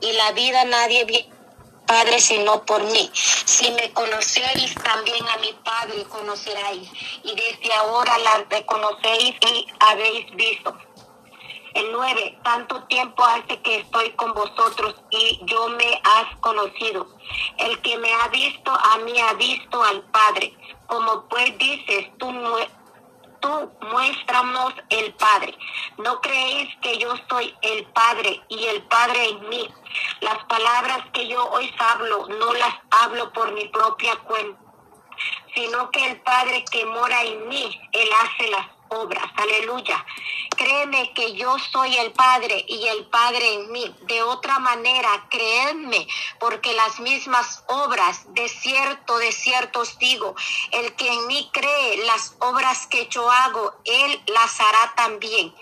y la vida nadie viene Padre, sino por mí. Si me conocéis, también a mi Padre conoceráis. Y desde ahora la reconocéis y habéis visto. El 9, tanto tiempo hace que estoy con vosotros y yo me has conocido. El que me ha visto, a mí ha visto al Padre. Como pues dices, tú tú muéstranos el Padre. No creéis que yo soy el Padre y el Padre en mí. Las palabras que yo hoy hablo no las hablo por mi propia cuenta, sino que el Padre que mora en mí, Él hace las obras. Aleluya. Créeme que yo soy el Padre y el Padre en mí. De otra manera, creedme, porque las mismas obras, de cierto, de cierto os digo, el que en mí cree las obras que yo hago, él las hará también.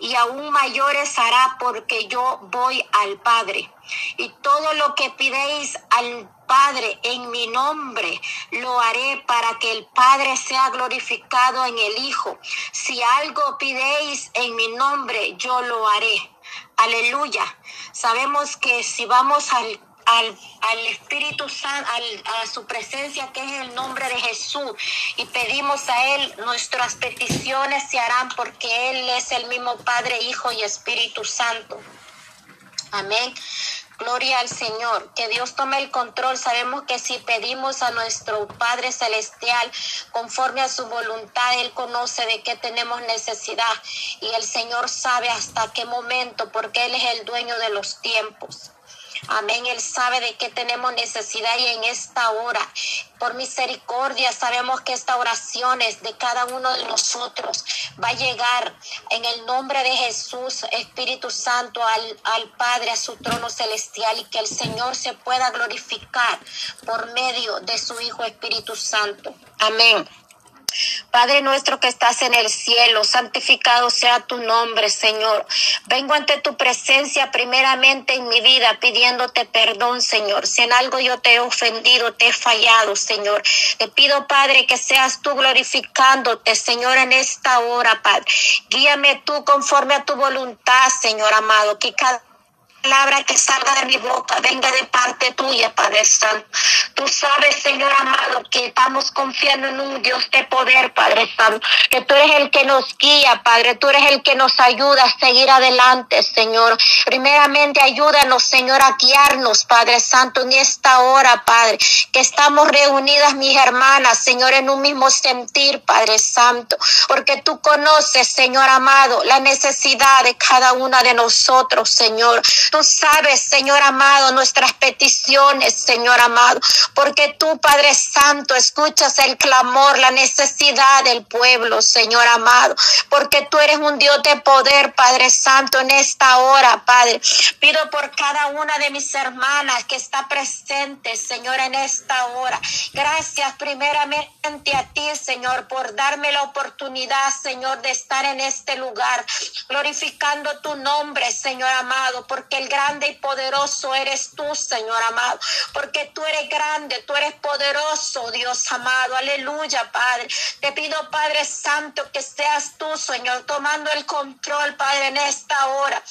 Y aún mayores hará porque yo voy al Padre. Y todo lo que pidéis al Padre, en mi nombre lo haré para que el Padre sea glorificado en el Hijo. Si algo pidéis en mi nombre, yo lo haré. Aleluya. Sabemos que si vamos al al, Espíritu Santo, a su presencia que es el nombre de Jesús y pedimos a Él, nuestras peticiones se harán porque Él es el mismo Padre, Hijo y Espíritu Santo. Amén. Gloria al Señor. Que Dios tome el control. Sabemos que si pedimos a nuestro Padre Celestial conforme a su voluntad, Él conoce de qué tenemos necesidad. Y el Señor sabe hasta qué momento, porque Él es el dueño de los tiempos. Amén. Él sabe de qué tenemos necesidad y en esta hora, por misericordia, sabemos que esta oración es de cada uno de nosotros. Va a llegar en el nombre de Jesús, Espíritu Santo, al, al Padre, a su trono celestial y que el Señor se pueda glorificar por medio de su Hijo Espíritu Santo. Amén. Padre nuestro que estás en el cielo, santificado sea tu nombre, Señor. Vengo ante tu presencia primeramente en mi vida pidiéndote perdón, Señor. Si en algo yo te he ofendido, te he fallado, Señor. Te pido, Padre, que seas tú glorificándote, Señor, en esta hora, Padre. Guíame tú conforme a tu voluntad, Señor amado, que cada palabra que salga de mi boca venga de parte tuya, Padre Santo. Tú sabes, Señor amado, que estamos confiando en un Dios de poder, Padre Santo. Que tú eres el que nos guía, Padre. Tú eres el que nos ayuda a seguir adelante, Señor. Primeramente, ayúdanos, Señor, a guiarnos, Padre Santo, en esta hora, Padre. Que estamos reunidas, mis hermanas, Señor, en un mismo sentir, Padre Santo. Porque tú conoces, Señor amado, la necesidad de cada una de nosotros, Señor. Tú sabes, Señor amado, nuestras peticiones, Señor amado, porque tú, Padre Santo, escuchas el clamor, la necesidad del pueblo, Señor amado, porque tú eres un Dios de poder, Padre Santo, en esta hora, Padre. Pido por cada una de mis hermanas que está presente, Señor, en esta hora. Gracias primeramente a ti, Señor, por darme la oportunidad, Señor, de estar en este lugar, glorificando tu nombre, Señor amado, porque grande y poderoso eres tú, Señor amado, porque tú eres grande, tú eres poderoso, Dios amado. Aleluya, Padre. Te pido, Padre Santo, que seas tú, Señor, tomando el control, Padre, en esta hora.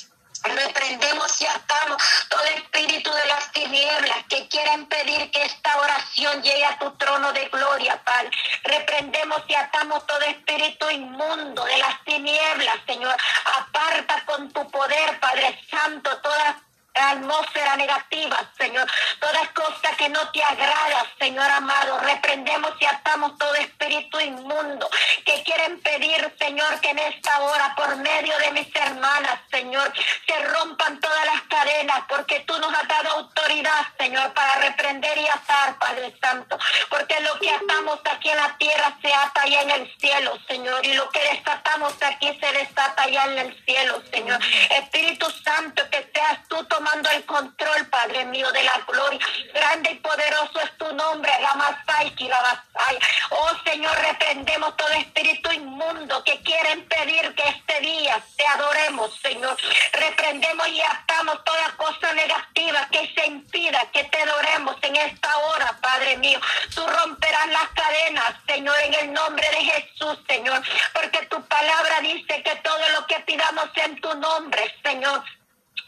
Reprendemos y atamos todo espíritu de las tinieblas que quiera impedir que esta oración llegue a tu trono de gloria, Padre. Reprendemos y atamos todo espíritu inmundo de las tinieblas, Señor. Aparta con tu poder, Padre Santo, todas atmósfera negativa, Señor. Toda cosa que no te agrada, Señor amado. Reprendemos y atamos todo espíritu inmundo que quieren pedir, Señor, que en esta hora, por medio de mis hermanas, Señor, se rompan todas las cadenas, porque tú nos has dado autoridad, Señor, para reprender y atar, Padre Santo. Porque lo que atamos aquí en la tierra se ata allá en el cielo, Señor. Y lo que desatamos aquí se desata allá en el cielo, Señor. Espíritu Santo, que seas tú tomando el control, Padre mío, de la gloria. Grande y poderoso es tu nombre, la Masai y la Masai. Oh Señor, reprendemos todo espíritu inmundo que quiere impedir que este día te adoremos, Señor. Reprendemos y atamos toda cosa negativa que se impida que te adoremos en esta hora, Padre mío. Tú romperás las cadenas, Señor, en el nombre de Jesús, Señor. Porque tu palabra dice que todo lo que pidamos en tu nombre, Señor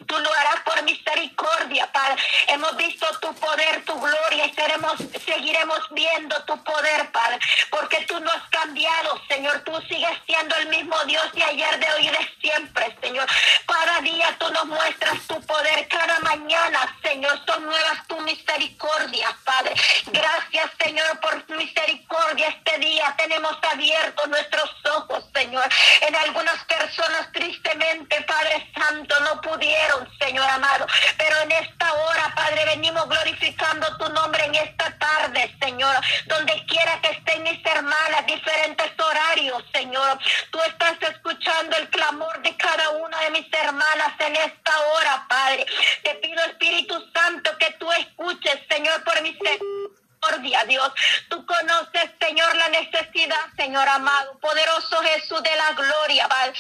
Tú lo harás por misericordia, Padre. Hemos visto tu poder, tu gloria y seguiremos viendo tu poder, Padre. Porque tú no has cambiado, Señor. Tú sigues siendo el mismo Dios de ayer, de hoy y de siempre, Señor. Cada día tú nos muestras tu poder. Cada mañana, Señor, son nuevas tu misericordia, Padre. Gracias, Señor, por misericordia. Este día tenemos abiertos nuestros ojos, Señor. En algunas personas, tristemente, Padre Santo, no pudieron, Señor amado. Pero en esta hora, Padre, venimos glorificando tu nombre en esta tarde, Señor. Donde quiera que estén mis hermanas, diferentes horarios, Señor. Tú estás escuchando el clamor de cada una de mis hermanas en esta hora, Padre. Te pido, Espíritu Santo, que tú escuches, Señor, por misericordia, Dios. Tú conoces, Señor, la necesidad, Señor amado. Poderoso Jesús de la gloria, Padre.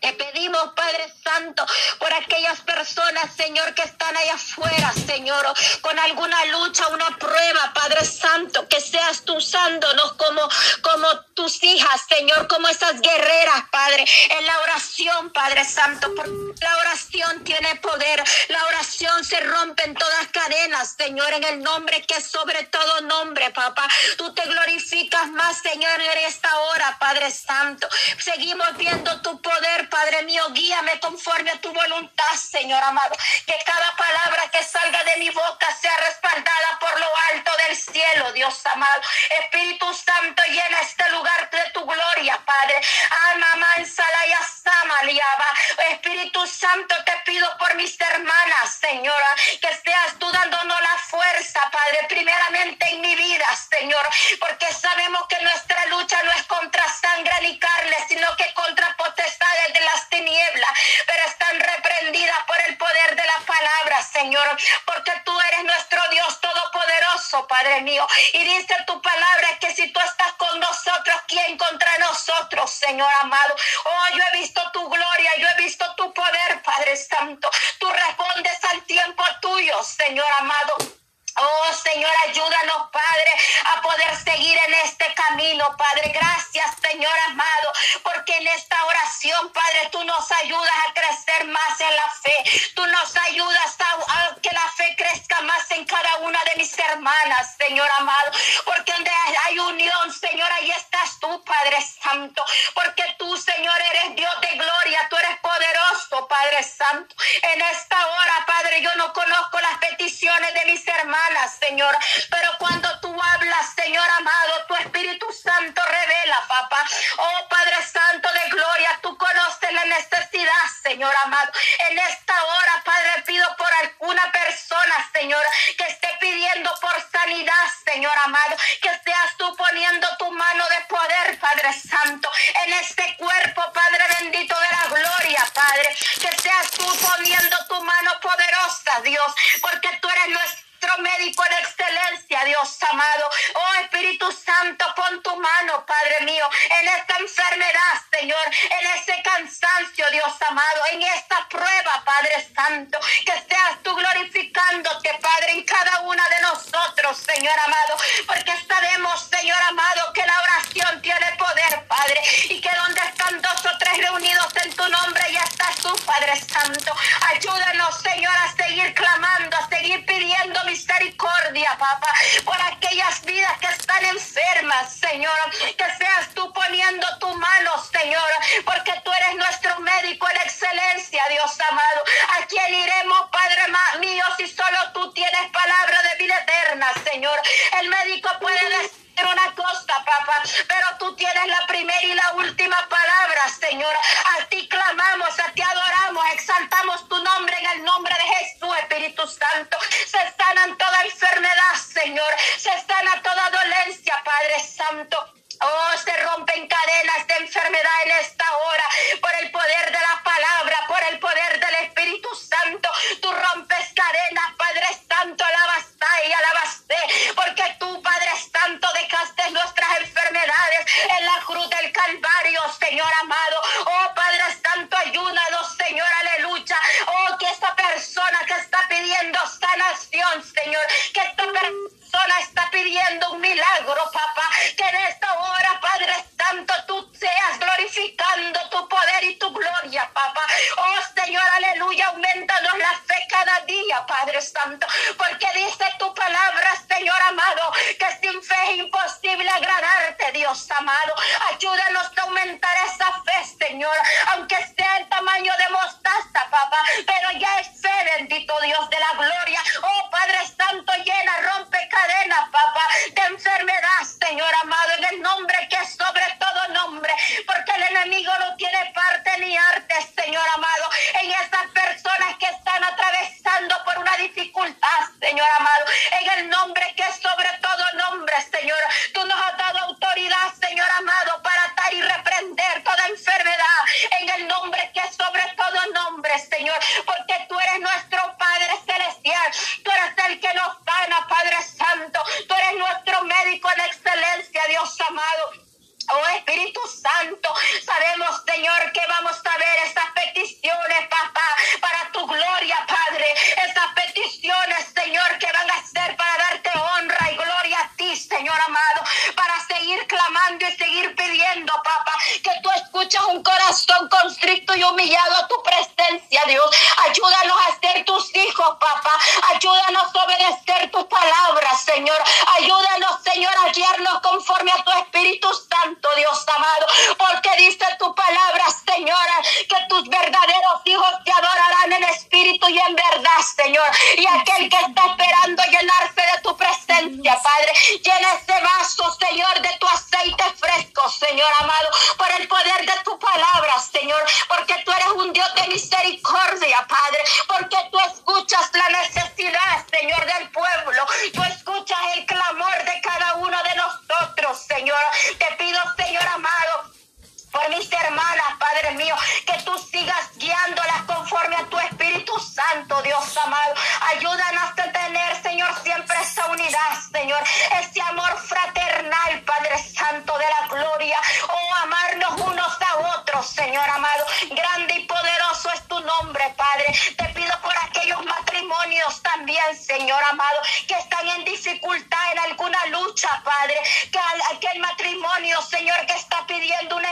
Te pedimos, Padre Santo, por aquellas personas, Señor, que están allá afuera, Señor, con alguna lucha, una prueba, Padre Santo, que seas tú usándonos como, como tus hijas, Señor, como esas guerreras, Padre, en la oración, Padre Santo, porque la oración tiene poder, la oración se rompe en todas cadenas, Señor, en el nombre que es sobre todo nombre, papá. Tú te glorificas más, Señor, en esta hora, Padre Santo. Seguimos viendo tu poder, Padre mío, guíame conforme a tu voluntad, Señor amado. Que cada palabra que salga de mi boca sea respaldada por lo alto del cielo, Dios amado. Espíritu Santo, llena este lugar de tu gloria, Padre. Alma mansalaya samaliaba. Espíritu Santo, te pido por mis hermanas, Señora, que seas tú dándonos la fuerza, Padre, primeramente en mi vida, Señor, porque sabemos que nuestra lucha no es contra sangre ni carne, sino que contra porque tú eres nuestro Dios todopoderoso, Padre mío, y dice tu palabra que si tú estás con nosotros, ¿quién contra nosotros, Señor amado? Oh, yo he visto tu gloria, yo he visto tu poder, Padre Santo. Tú respondes al tiempo tuyo, Señor amado. Oh Señor, ayúdanos, Padre, a poder seguir en este camino, Padre. Gracias, Señor amado, porque en esta oración, Padre, tú nos ayudas a crecer más en la fe. Tú nos ayudas a, que la fe crezca más en cada una de mis hermanas, Señor amado. Porque donde hay unión, Señor, ahí estás tú, Padre Santo. Porque tú, Señor, eres Dios de gloria. Tú eres poderoso, Padre Santo. En esta hora, Padre, yo no conozco las peticiones de mis hermanos Señor. Pero cuando tú hablas, Señor amado, tu Espíritu Santo revela, papá. Oh Padre Santo de gloria, tú conoces la necesidad, Señor amado. En esta hora, Padre, pido por alguna persona, Señor, que esté pidiendo por sanidad, Señor amado. Que seas tú poniendo tu mano de poder, Padre Santo, en este cuerpo, Padre bendito de. Que seas tú poniendo tu mano poderosa, Dios, porque tú eres nuestro médico en excelencia, Dios amado. Oh Espíritu Santo, pon tu mano, Padre mío, en esta enfermedad, Señor, en ese cansancio, Dios amado, en esta prueba, Padre Santo, que seas tú glorificándote, Padre, en cada una de nosotros, Señor amado, verdaderos hijos te adorarán en espíritu y en verdad, Señor. Y aquel que está esperando llenarse de tu presencia, Padre, llena ese vaso, Señor, de tu aceite fresco, Señor amado, por el poder de tu palabra, Señor, porque tú eres un Dios de misericordia, Padre, porque tú escuchas la necesidad, Señor, que está pidiendo un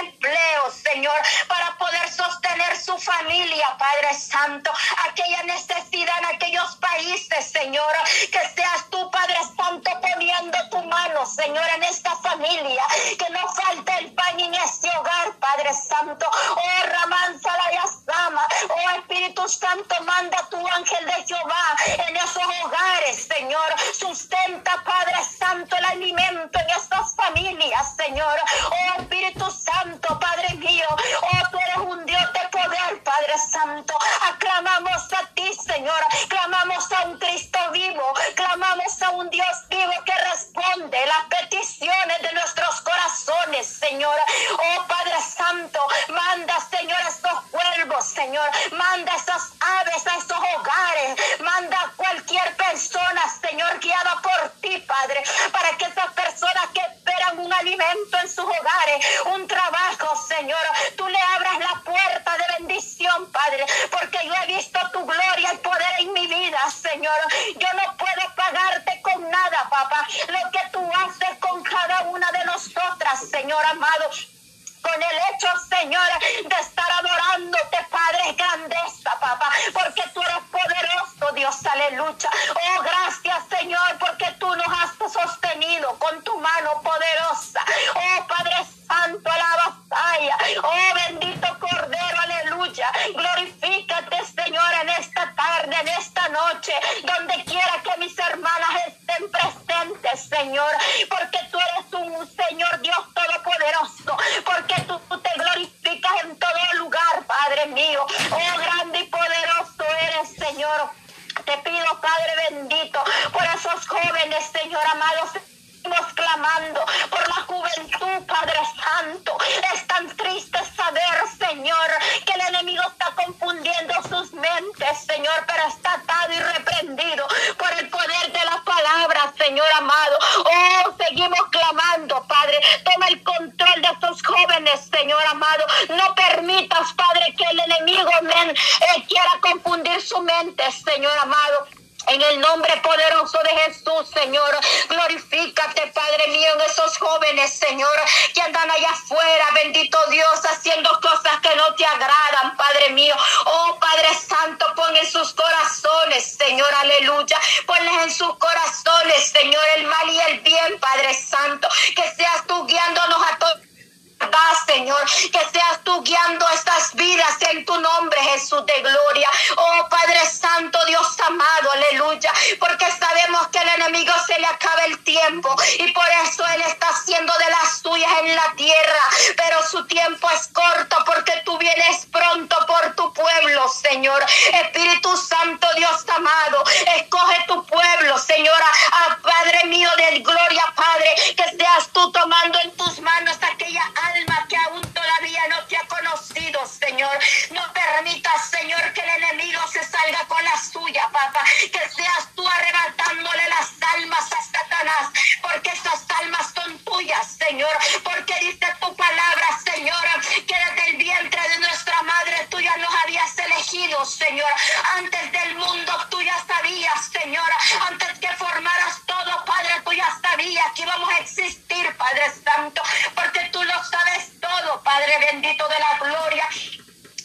Señor, para poder sostener su familia, Padre Santo. Aquella necesidad en aquellos países, Señor, que seas tú, Padre Santo, poniendo tu mano, Señor, en esta familia. Que no falte el pan en este hogar, Padre Santo. Oh, Ramanza la Yasama. Oh, Espíritu Santo, manda tu ángel de Jehová en esos hogares, Señor. Sustenta, Padre Santo, el alimento en estas familias, Señor. Oh, Espíritu Santo, Padre mío. Oh, tú eres un Dios de poder, Padre Santo. Aclamamos a ti, Señor. Clamamos a un Cristo vivo. Clamamos a un Dios vivo que responde las peticiones de nuestros corazones, Señor. Oh, Padre Santo, manda, Señor, a estos cuervos, Señor. Manda esas aves a esos hogares. Manda a cualquier persona, Señor, guiada por ti, Padre, para que esas personas que esperan un alimento en sus hogares, un trabajo, Señor. Tú le abras la puerta de bendición, Padre, porque yo he visto tu gloria y poder en mi vida, Señor. Yo no puedo pagarte con nada, papá. Lo que tú haces con cada una de nosotras, Señor amado con el hecho, Señor, de estar adorándote, Padre, grandeza, papá, porque Padre bendito, por esos jóvenes, Señor amado clamando por la juventud, Padre Santo. Es tan triste saber, Señor, que el enemigo está confundiendo sus mentes, Señor, pero está atado y reprendido por el poder de la palabra, Señor amado. Oh, seguimos clamando, Padre. Toma el control de estos jóvenes, Señor amado. No permitas, Padre, que el enemigo men, eh, quiera confundir su mente, Señor amado. En el nombre poderoso de Jesús, Señor, glorifícate, Padre mío, en esos jóvenes, Señor, que andan allá afuera, bendito Dios, haciendo cosas que no te agradan, Padre mío. Oh, Padre Santo, pon en sus corazones, Señor, aleluya. Ponles en sus corazones, Señor, el mal y el bien, Padre Santo. Que seas tú guiándonos a todos Señor, que seas tú guiando estas vidas en tu nombre, Jesús de gloria. Oh Padre Santo, Dios amado, aleluya, porque sabemos que el enemigo se le acaba el tiempo y por eso Él está haciendo de las suyas en la tierra, pero su tiempo es corto porque tú vienes pronto por tu pueblo, Señor. Espíritu Santo, Dios amado, escoge tu pueblo, Señora, a Padre mío de gloria, Padre, que seas tú tomando en tus manos aquella alma que aún no te ha conocido, Señor. No permitas, Señor, que el enemigo se salga con la suya, papá. Que seas tú arrebatándole las almas a Satanás, porque esas almas son tuyas, Señor. Porque dice tu palabra, Señor, que desde el vientre de nuestra madre tú ya nos habías elegido, Señor. Antes del mundo tú ya sabías, Señor. Antes que formaras todo, Padre, tú ya sabías que íbamos a existir, Padre Santo. Porque tú lo sabes todo, Padre bendito de la gloria.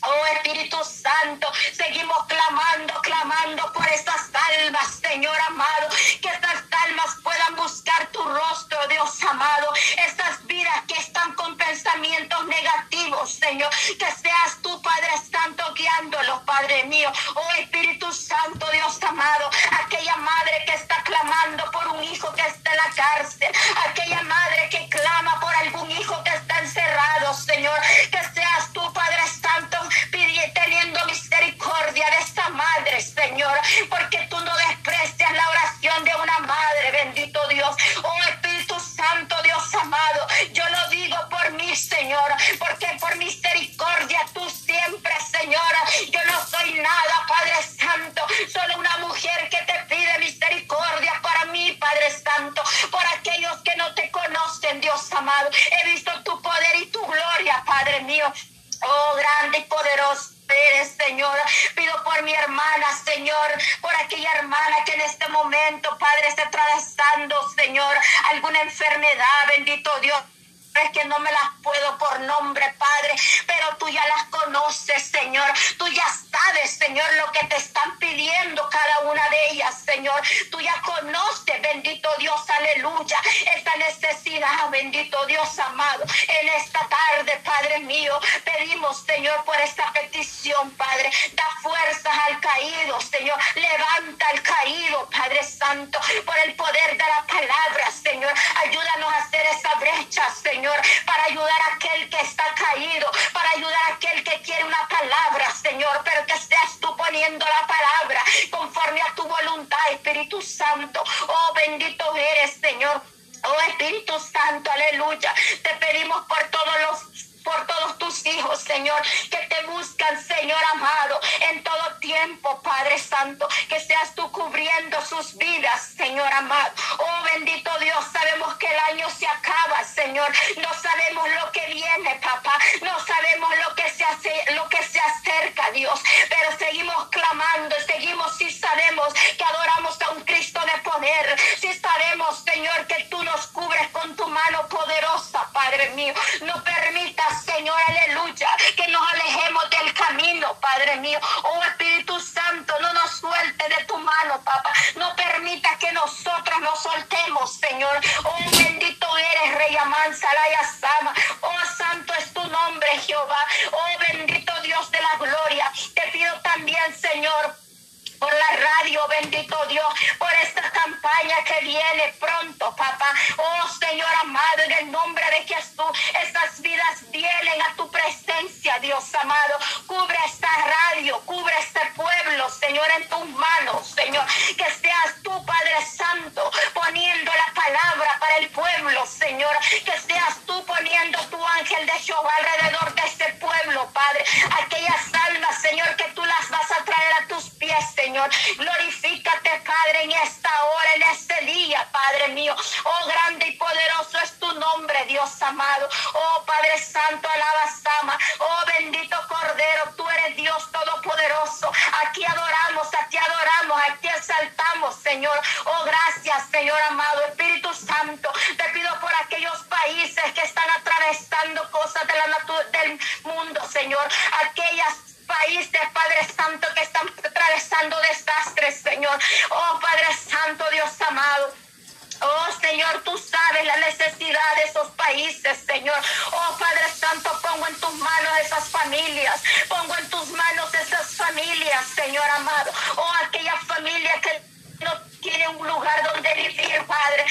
Oh Espíritu Santo, seguimos clamando, clamando por estas almas, Señor amado, que estas almas puedan buscar tu rostro, Dios amado, estas vidas que están con pensamientos negativos, Señor, que seas tú, Padre Santo, guiándolos, Padre mío. Oh Espíritu Santo, Dios amado, madre que está clamando por un hijo que está en la cárcel, aquella He visto tu poder y tu gloria, Padre mío. Oh, grande y poderoso eres, Señor. Pido por mi hermana, Señor, por aquella hermana que en este momento, Padre, está atravesando, Señor, alguna enfermedad, bendito Dios es que no me las puedo por nombre, Padre, pero tú ya las conoces, Señor. Tú ya sabes, Señor, lo que te están pidiendo cada una de ellas, Señor. Tú ya conoces, bendito Dios, aleluya, esta necesidad, bendito Dios amado. En esta tarde, Padre mío, pedimos, Señor, por esta petición, Padre. Da fuerzas al caído, Señor. Levanta al caído, Padre Santo, por el poder de la palabra, Señor. Ayúdanos a hacer esa brecha, Señor para ayudar a aquel que está caído, para ayudar a aquel que quiere una palabra, Señor, pero que estés tú poniendo la palabra conforme a tu voluntad, Espíritu Santo. Oh, bendito eres, Señor. Oh Espíritu Santo, aleluya. Te pedimos por todos los por todos tus hijos, Señor, que te buscan, Señor amado, en todo tiempo, Padre Santo, que seas tú cubriendo sus vidas, Señor amado. Oh bendito Dios, sabemos que el año se acaba, Señor. No sabemos lo que viene, papá. No sabemos lo que se hace, lo que se acerca, Dios. Pero seguimos clamando, seguimos si sabemos que adoramos a un Cristo de poder. Si sabemos, Señor, que tú nos cubres con tu mano poderosa, Padre mío. No permitas Señor, aleluya, que nos alejemos del camino, Padre mío. Oh Espíritu Santo, no nos suelte de tu mano, papá. No permita que nosotros nos soltemos, Señor. Oh bendito eres, Rey Amansalaya Sama. Oh santo es tu nombre, Jehová. Oh bendito Dios de la gloria. Te pido también, Señor por la radio, bendito Dios, que viene pronto, papá. Oh Señor amado, en el nombre de Jesús, estas vidas vienen a tu presencia, Dios amado. Cubre esta radio, cubre este pueblo, Señor, en tus manos, Señor. Que seas tú, Padre Santo, poniendo la palabra para el pueblo, Señor. Que seas tú poniendo tu ángel de Jehová alrededor de este pueblo, Padre. Aquellas almas, Señor, que tú las vas a traer a tus pies. Señor. Glorifícate, Padre, en esta Oh, grande y poderoso es tu nombre, Dios amado. Oh, Padre Santo, alaba, Sama. Oh, bendito Cordero, tú eres Dios todopoderoso. Aquí adoramos, aquí adoramos, aquí exaltamos Señor. Oh, gracias, Señor amado. Espíritu Santo, te pido por aquellos países que están atravesando cosas de la del mundo, Señor. Aquellas países, Padre Santo, que están atravesando desastres, Señor. Oh, Padre Santo, Dios amado. Oh Señor, tú sabes la necesidad de países, Señor. Oh Padre Santo, pongo en tus manos esas familias. Pongo en tus manos esas familias, Señor amado. Oh aquellas familias que no tienen un lugar donde vivir, Padre.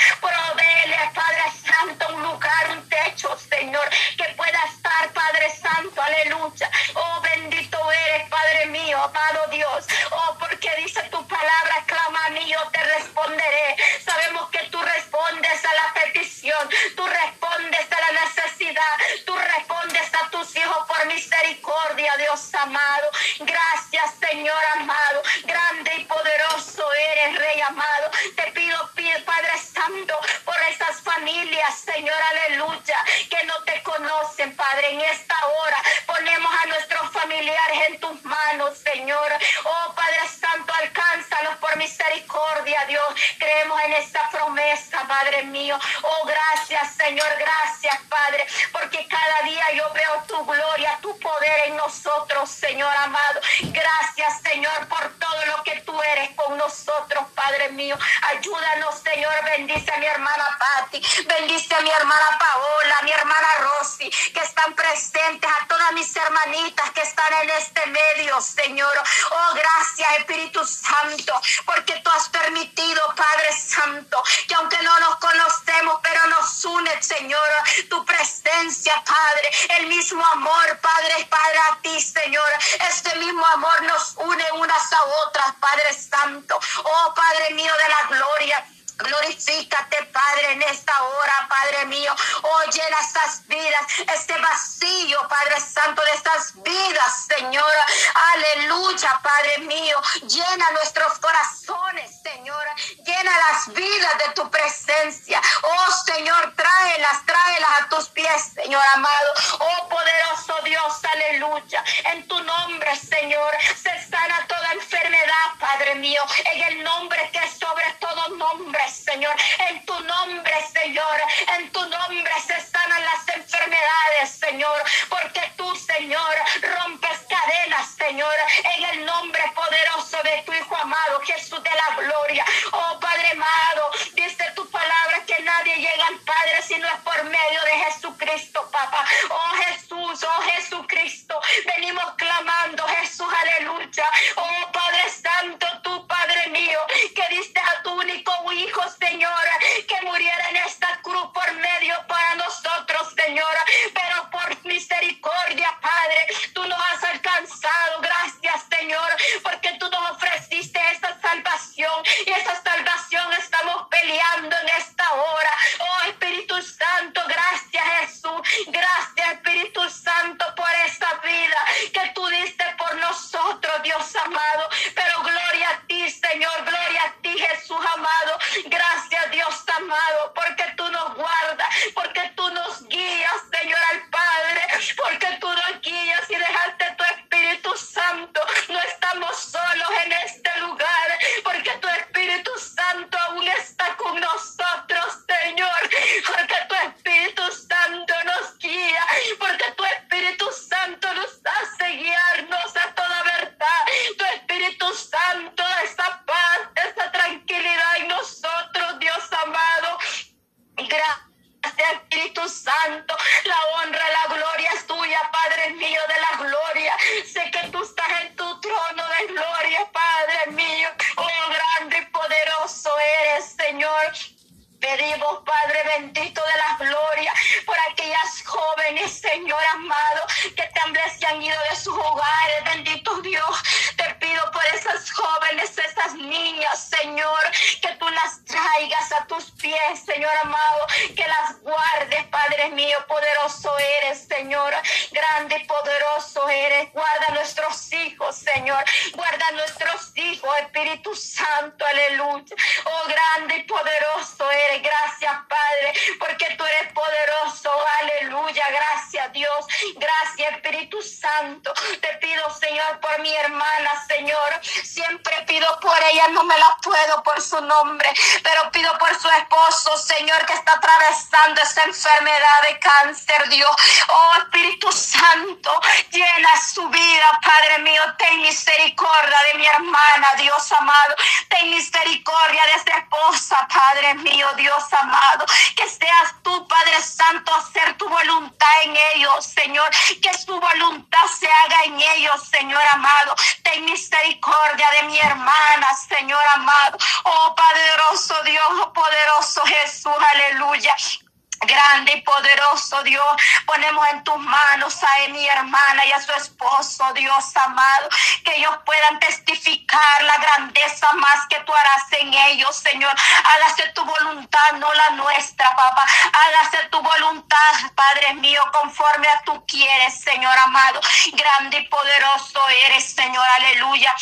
Padre, en esta hora. Ponemos a nuestros familiares en tus manos, Señor. Oh, Padre Santo, alcánzalos por misericordia, Dios. Creemos en esta promesa, Padre mío. Oh, gracias, Señor, gracias, Padre, porque cada día yo veo tu gloria, tu poder en nosotros, Señor amado. Gracias, Señor, por todo lo que tú eres con nosotros, Padre mío. Ayúdanos, Señor, bendice a mi hermana Patti, bendice a mi hermana Paola, a mi hermana Rosy, que están presentes, a todas mis hermanitas que están en este medio, Señor. Oh, gracias, Espíritu Santo, porque tú has permitido, Padre Santo, que aunque no nos conocemos, pero nos une, Señor, tu presencia, Padre, el mismo amor, Padre, Padre, a ti, Señor. Este mismo amor nos une unas a otras, Padre Santo. Oh, Padre mío de la gloria. Glorifícate, Padre, en esta hora, Padre mío. Oh, llena estas vidas, este vacío, Padre Santo, de estas vidas, Señor. Aleluya, Padre mío. Llena nuestros corazones, Señor. Llena las vidas de tu presencia. Oh, Señor, tráelas, tráelas a tus pies, Señor amado. Oh, poderoso Dios, aleluya. En tu nombre, Señor, se sana toda enfermedad, Padre mío. En el nombre que es sobre todo nombre Señor. En tu nombre, Señor. En tu nombre se sanan las enfermedades, Señor. Porque tú, Señor, rompes cadenas, Señor. En el nombre poderoso de tu Hijo amado, Jesús de la gloria. Oh Padre amado, dice tu palabra que nadie llega al Padre si no es por medio de Jesucristo, papá. Oh Jesús, oh Jesucristo. Venimos clamando, Jesús, aleluya. Oh Padre Santo, tu Padre mío, que diste a tu único Hijo, Señor, que muriera Siempre pido por ella, no me la puedo por su nombre, pero pido por su esposo, Señor, que está atravesando esta enfermedad de cáncer, Dios. Oh Espíritu Santo, llena su vida, Padre mío, ten misericordia de mi hermana, Dios amado, ten misericordia de esta esposa, Padre mío, Dios amado, que seas tú, Padre Santo, hacer tu voluntad en ellos, Señor, que su voluntad se haga en ellos, Señor amado, ten misericordia de mi hermana, Señor amado, oh poderoso Dios, oh poderoso Jesús, aleluya. Grande y poderoso Dios, ponemos en tus manos a mi hermana y a su esposo, Dios amado, que ellos puedan testificar la grandeza más que tú harás en ellos, Señor. Hágase tu voluntad, no la nuestra, papá. Hágase tu voluntad, Padre mío, conforme a tú quieres, Señor amado. Grande y poderoso eres, Señor, aleluya.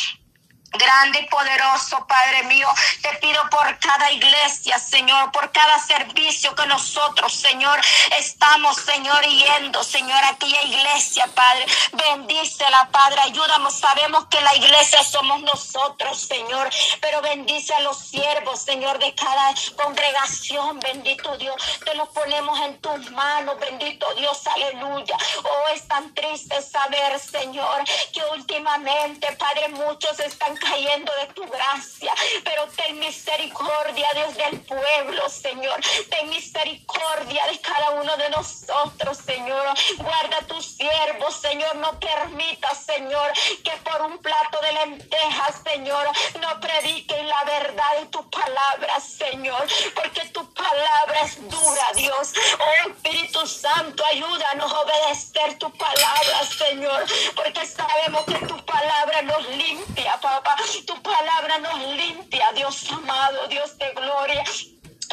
Grande y poderoso, Padre mío, te pido por cada iglesia, Señor, por cada servicio que nosotros, Señor, estamos, Señor, yendo, Señor, a aquella iglesia, Padre. Bendícela, Padre, ayúdanos. Sabemos que la iglesia somos nosotros, Señor, pero bendice a los siervos, Señor, de cada congregación, bendito Dios. Te los ponemos en tus manos, bendito Dios, aleluya. Oh, es tan triste saber, Señor, que últimamente, Padre, muchos están cayendo de tu gracia. Pero ten misericordia, Dios del pueblo, Señor. Ten misericordia de cada uno de nosotros, Señor. Guarda tus siervos, Señor. No permita, Señor, que por un plato de lentejas, Señor, no prediquen la verdad de tu palabra, Señor. Porque tu palabra es dura, Dios. Oh Espíritu Santo, ayúdanos a obedecer tu palabra, Señor. Porque sabemos que tu palabra nos limpia, papá. Tu palabra nos limpia, Dios amado, Dios de gloria.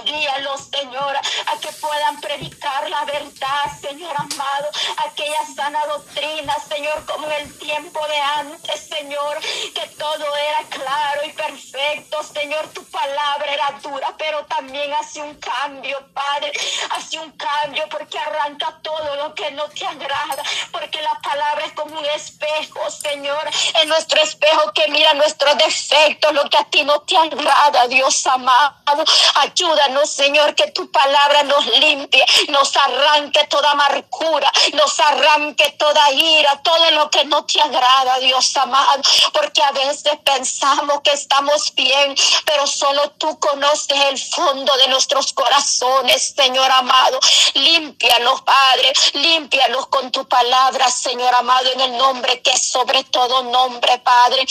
Guíalos, Señor, a que puedan predicar la verdad, Señor amado, aquella sana doctrina, Señor, como en el tiempo de antes, Señor, que todo era claro y perfecto, Señor, tu palabra era dura, pero también hace un cambio, Padre, hace un cambio porque arranca todo lo que no te agrada, porque la palabra es como un espejo, Señor, en nuestro espejo que mira nuestros defectos, lo que a ti no te agrada, Dios amado, ayúdanos Señor, que tu palabra nos limpie, nos arranque toda amargura, nos arranque toda ira, todo lo que no te agrada, Dios amado, porque a veces pensamos que estamos bien, pero solo tú conoces el fondo de nuestros corazones, Señor amado. Límpianos, Padre, límpianos con tu palabra, Señor amado, en el nombre que sobre todo nombre, Padre.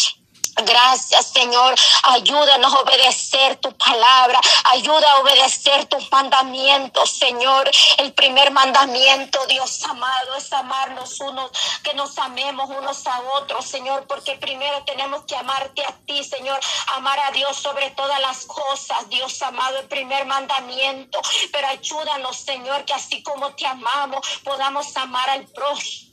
Gracias, Señor. Ayúdanos a obedecer tu palabra. Ayuda a obedecer tus mandamientos, Señor. El primer mandamiento, Dios amado, es amarnos unos, que nos amemos unos a otros, Señor, porque primero tenemos que amarte a ti, Señor. Amar a Dios sobre todas las cosas, Dios amado, el primer mandamiento. Pero ayúdanos, Señor, que así como te amamos, podamos amar al prójimo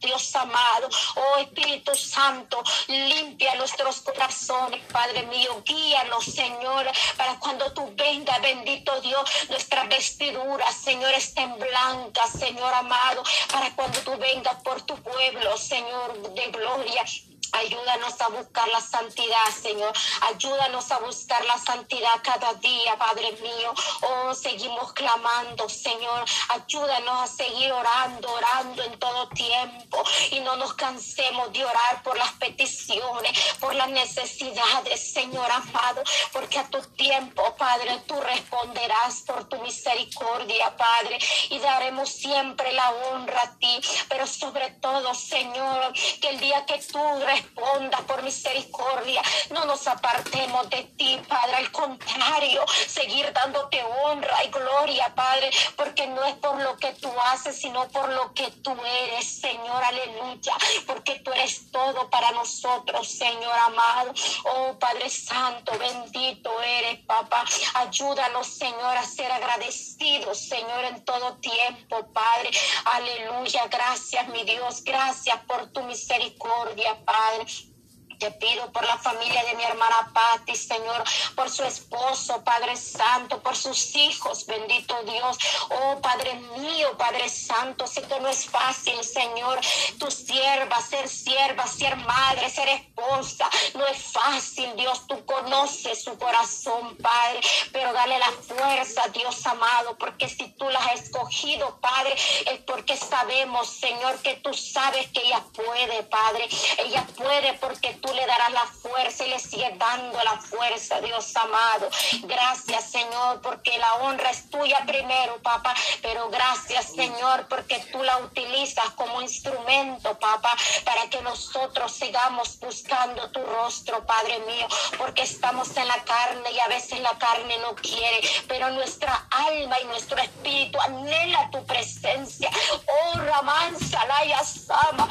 Dios amado, oh Espíritu Santo, limpia nuestros corazones, Padre mío, guíanos, Señor, para cuando tú vengas, bendito Dios, nuestras vestiduras, Señor, estén blancas, Señor amado, para cuando tú vengas por tu pueblo, Señor de gloria. Ayúdanos a buscar la santidad, Señor. Ayúdanos a buscar la santidad cada día, Padre mío. Oh, seguimos clamando, Señor. Ayúdanos a seguir orando, orando en todo tiempo. Y no nos cansemos de orar por las peticiones, por las necesidades, Señor amado. Porque a tu tiempo, Padre, tú responderás por tu misericordia, Padre. Y daremos siempre la honra a ti. Pero sobre todo, Señor, que el día que tú responda por misericordia. No nos apartemos de ti, Padre. Al contrario, seguir dándote honra y gloria, Padre, porque no es por lo que tú haces, sino por lo que tú eres, Señor. Aleluya. Porque tú eres todo para nosotros, Señor amado. Oh, Padre Santo, bendito eres, papá. Ayúdanos, Señor, a ser agradecidos, Señor, en todo tiempo, Padre. Aleluya. Gracias, mi Dios. Gracias por tu misericordia, Padre. side. Te pido por la familia de mi hermana Patti, Señor, por su esposo, Padre Santo, por sus hijos, bendito Dios. Oh, Padre mío, Padre Santo, sé que no es fácil, Señor, tu sierva, ser sierva, ser madre, ser esposa. No es fácil, Dios, tú conoces su corazón, Padre, pero dale la fuerza, Dios amado, porque si tú la has escogido, Padre, es porque sabemos, Señor, que tú sabes que ella puede, Padre. Ella puede porque tú le darás la fuerza y le sigues dando la fuerza, Dios amado. Gracias, Señor, porque la honra es tuya primero, papá. Pero gracias, Señor, porque tú la utilizas como instrumento, papá, para que nosotros sigamos buscando tu rostro, Padre mío, porque estamos en la carne y a veces la carne no quiere, pero nuestra alma y nuestro espíritu anhela tu presencia. Oh, Ramán Salaya Sama.